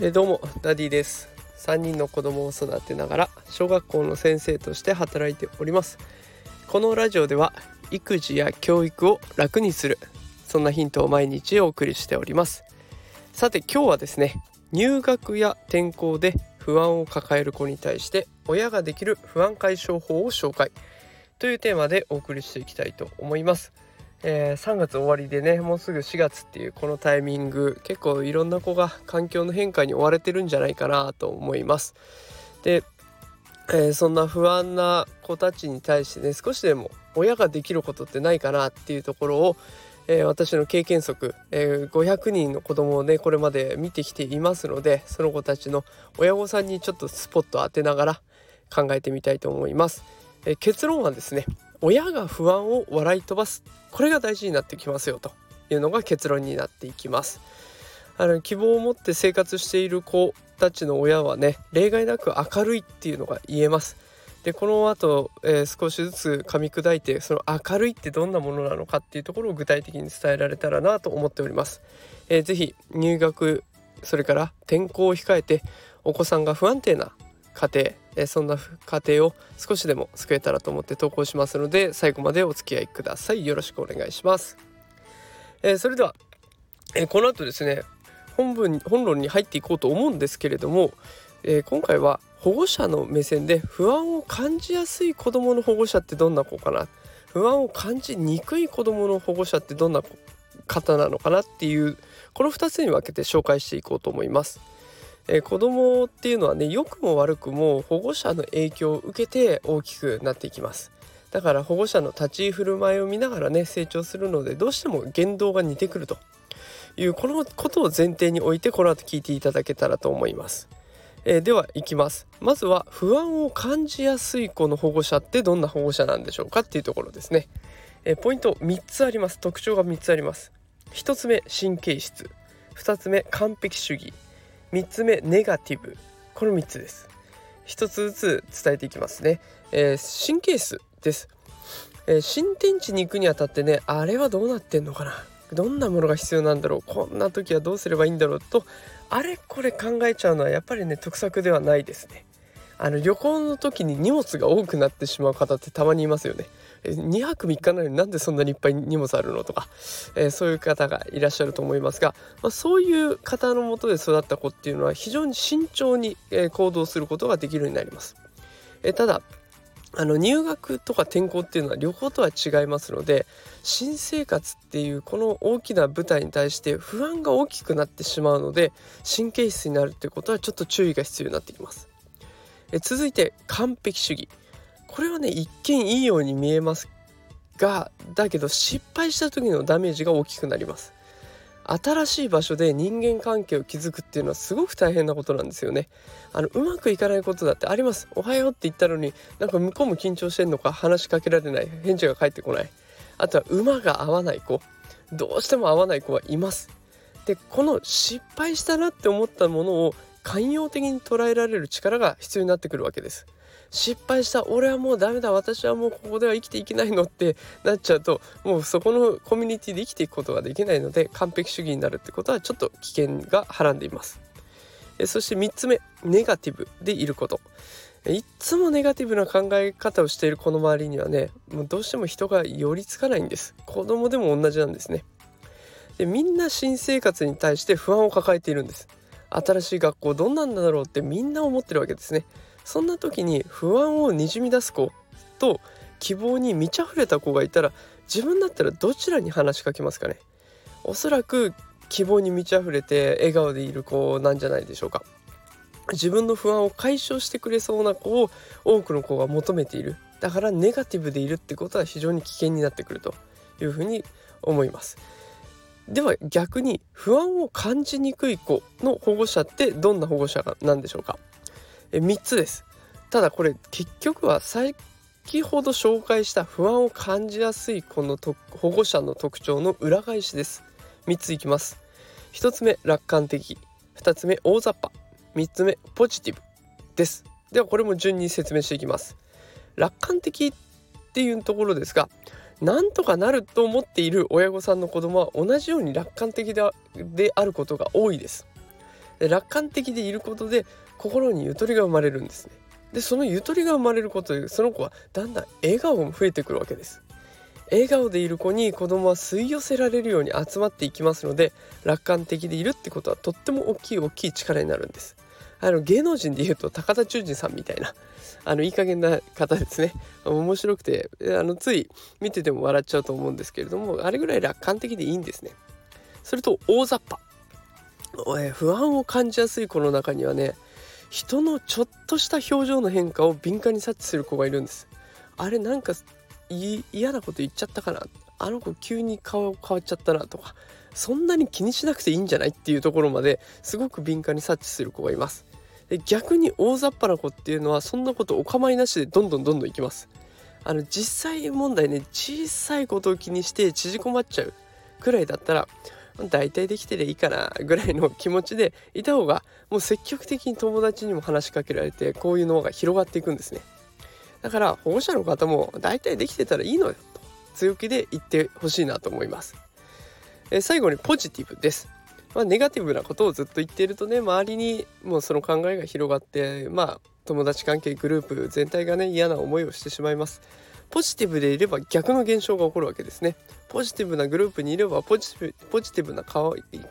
えどうもダディです。3人の子供を育てながら小学校の先生として働いております。このラジオでは育児や教育を楽にするそんなヒントを毎日お送りしております。さて今日はですね入学や転校で不安を抱える子に対して親ができる不安解消法を紹介というテーマでお送りしていきたいと思います。えー、3月終わりでねもうすぐ4月っていうこのタイミング結構いろんな子が環境の変化に追われてるんじゃないかなと思います。で、えー、そんな不安な子たちに対してね少しでも親ができることってないかなっていうところを、えー、私の経験則、え500人の子供をねこれまで見てきていますのでその子たちの親御さんにちょっとスポット当てながら考えてみたいと思います。え結論はですね親が不安を笑い飛ばす。これが大事になってきますよというのが結論になっていきます。あの希望を持って生活している子たちの親はね例外なく明るいっていうのが言えます。でこの後、えー、少しずつ噛み砕いてその明るいってどんなものなのかっていうところを具体的に伝えられたらなと思っております、えー、ぜひ入学それから転校を控えてお子さんが不安定な家庭えそんな家庭を少しでも救えたらと思って投稿しますので最後までお付き合いください。よろしくお願いします、えー、それでは、えー、この後ですね本文本論に入っていこうと思うんですけれども、えー、今回は保護者の目線で不安を感じやすい子どもの保護者ってどんな子かな？不安を感じにくい子どもの保護者ってどんな方なのかなっていうこの2つに分けて紹介していこうと思います。えー、子供っていうのはね良くも悪くも保護者の影響を受けて大きくなっていきます。だから保護者の立ち居振る舞いを見ながらね成長するのでどうしても言動が似てくると。いうこのことを前提に置いてこの後聞いていただけたらと思います、えー、ではいきます。まずは不安を感じやすい子の保護者ってどんな保護者なんでしょうかっていうところですね、えー、ポイント3つあります。特徴が3つあります。1つ目神経質。2つ目完璧主義。3つ目ネガティブ。この3つです。1つずつ伝えていきますね、えー、神経質です、えー、新天地に行くにあたってねあれはどうなってんのかな。どんなものが必要なんだろう。こんな時はどうすればいいんだろうとあれこれ考えちゃうのはやっぱりね得策ではないですね。あの旅行の時に荷物が多くなってしまう方ってたまにいますよね。2泊3日なのになんでそんなにいっぱい荷物あるの？とか、えー、そういう方がいらっしゃると思いますが、まあ、そういう方のもとで育った子っていうのは非常に慎重に、え、行動することができるようになります。え、ただあの入学とか転校っていうのは旅行とは違いますので新生活っていうこの大きな舞台に対して不安が大きくなってしまうので神経質になるっていうことはちょっと注意が必要になってきます。え続いて完璧主義これはね一見いいように見えますがだけど失敗した時のダメージが大きくなります。新しい場所で人間関係を築くっていうのはすごく大変なことなんですよね。あのうまくいかないことだってあります。おはようって言ったのになんか向こうも緊張してんのか話しかけられない。返事が返ってこない。あとは馬が合わない子。どうしても合わない子はいます。でこの失敗したなって思ったものを寛容的に捉えられる力が必要になってくるわけです。失敗した俺はもうダメだ私はもうここでは生きていけないのってなっちゃうともうそこのコミュニティで生きていくことができないので完璧主義になるってことはちょっと危険がはらんでいます。そして3つ目ネガティブでいること。いつもネガティブな考え方をしているこの周りにはねもうどうしても人が寄りつかないんです。子供でも同じなんですね。でみんな新生活に対して不安を抱えているんです。新しい学校どんなんだろうってみんな思ってるわけですね。そんな時に不安をにじみ出す子と希望に満ち溢れた子がいたら自分だったらどちらに話しかけますかね？おそらく希望に満ち溢れて笑顔でいる子なんじゃないでしょうか。自分の不安を解消してくれそうな子を多くの子が求めている。だからネガティブでいるってことは非常に危険になってくるというふうに思います。では逆に不安を感じにくい子の保護者ってどんな保護者なんでしょうか？え3つです。ただこれ結局は先ほど紹介した不安を感じやすいこの保護者の特徴の裏返しです。3ついきます。1つ目楽観的。2つ目大雑把。3つ目ポジティブです。ではこれも順に説明していきます。楽観的っていうところですがなんとかなると思っている親御さんの子供は同じように楽観的であることが多いです。楽観的でいることで心にゆとりが生まれるんですね。でそのゆとりが生まれることでその子はだんだん笑顔も増えてくるわけです。笑顔でいる子に子供は吸い寄せられるように集まっていきますので楽観的でいるってことはとっても大きい大きい力になるんです。あの芸能人でいうと高田忠二さんみたいなあのいい加減な方ですね。面白くてあのつい見てても笑っちゃうと思うんですけれどもあれぐらい楽観的でいいんですね。それと大雑把。不安を感じやすい子の中にはね人のちょっとした表情の変化を敏感に察知する子がいるんです。あれなんか嫌なこと言っちゃったかな？あの子急に顔変わっちゃったなとかそんなに気にしなくていいんじゃないっていうところまですごく敏感に察知する子がいます。で逆に大雑把な子っていうのはそんなことお構いなしでどんどんどんどんいきます。あの実際問題ね小さいことを気にして縮こまっちゃうくらいだったら大体できてりゃいいかなぐらいの気持ちでいた方がもう積極的に友達にも話しかけられてこういうのが広がっていくんですね。だから保護者の方も大体できてたらいいのよと強気で言ってほしいなと思います。え最後にポジティブです。まあ、ネガティブなことをずっと言っているとね周りにもうその考えが広がってまあ友達関係グループ全体がね嫌な思いをしてしまいます。ポジティブでいれば逆の現象が起こるわけですねポジティブなグループにいればポジティブな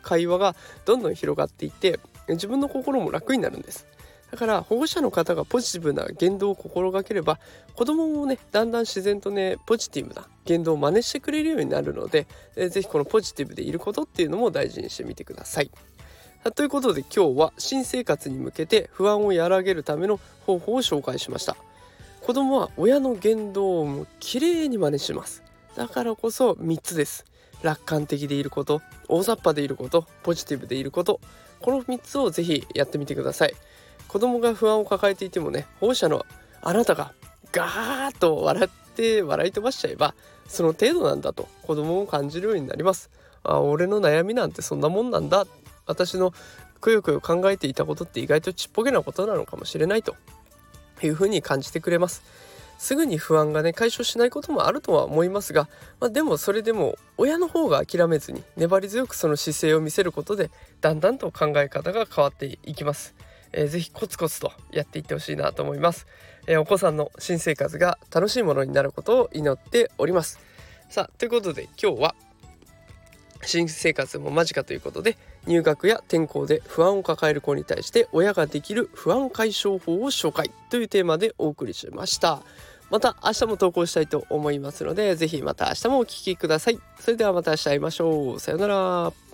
会話がどんどん広がっていって自分の心も楽になるんですだから保護者の方がポジティブな言動を心がければ子供もねだんだん自然とねポジティブな言動を真似してくれるようになるので是非このポジティブでいることっていうのも大事にしてみてください。ということで今日は新生活に向けて不安を和らげるための方法を紹介しました。子供は親の言動をきれいに真似します。だからこそ3つです。楽観的でいること大雑把でいることポジティブでいることこの3つをぜひやってみてください。子供が不安を抱えていてもね保護者のあなたがガーッと笑って笑い飛ばしちゃえばその程度なんだと子供も感じるようになりますあ俺の悩みなんてそんなもんなんだ私のくよくよ考えていたことって意外とちっぽけなことなのかもしれないというふうに感じてくれます。すぐに不安がね解消しないこともあるとは思いますが、まあ、でもそれでも親の方が諦めずに粘り強くその姿勢を見せることでだんだんと考え方が変わっていきます。えー、ぜひコツコツとやっていってほしいなと思います、えー、お子さんの新生活が楽しいものになることを祈っております。さあということで今日は新生活も間近ということで入学や転校で不安を抱える子に対して親ができる不安解消法を紹介というテーマでお送りしました。また明日も投稿したいと思いますので是非また明日もお聴きください。それではまた明日会いましょう。さようなら。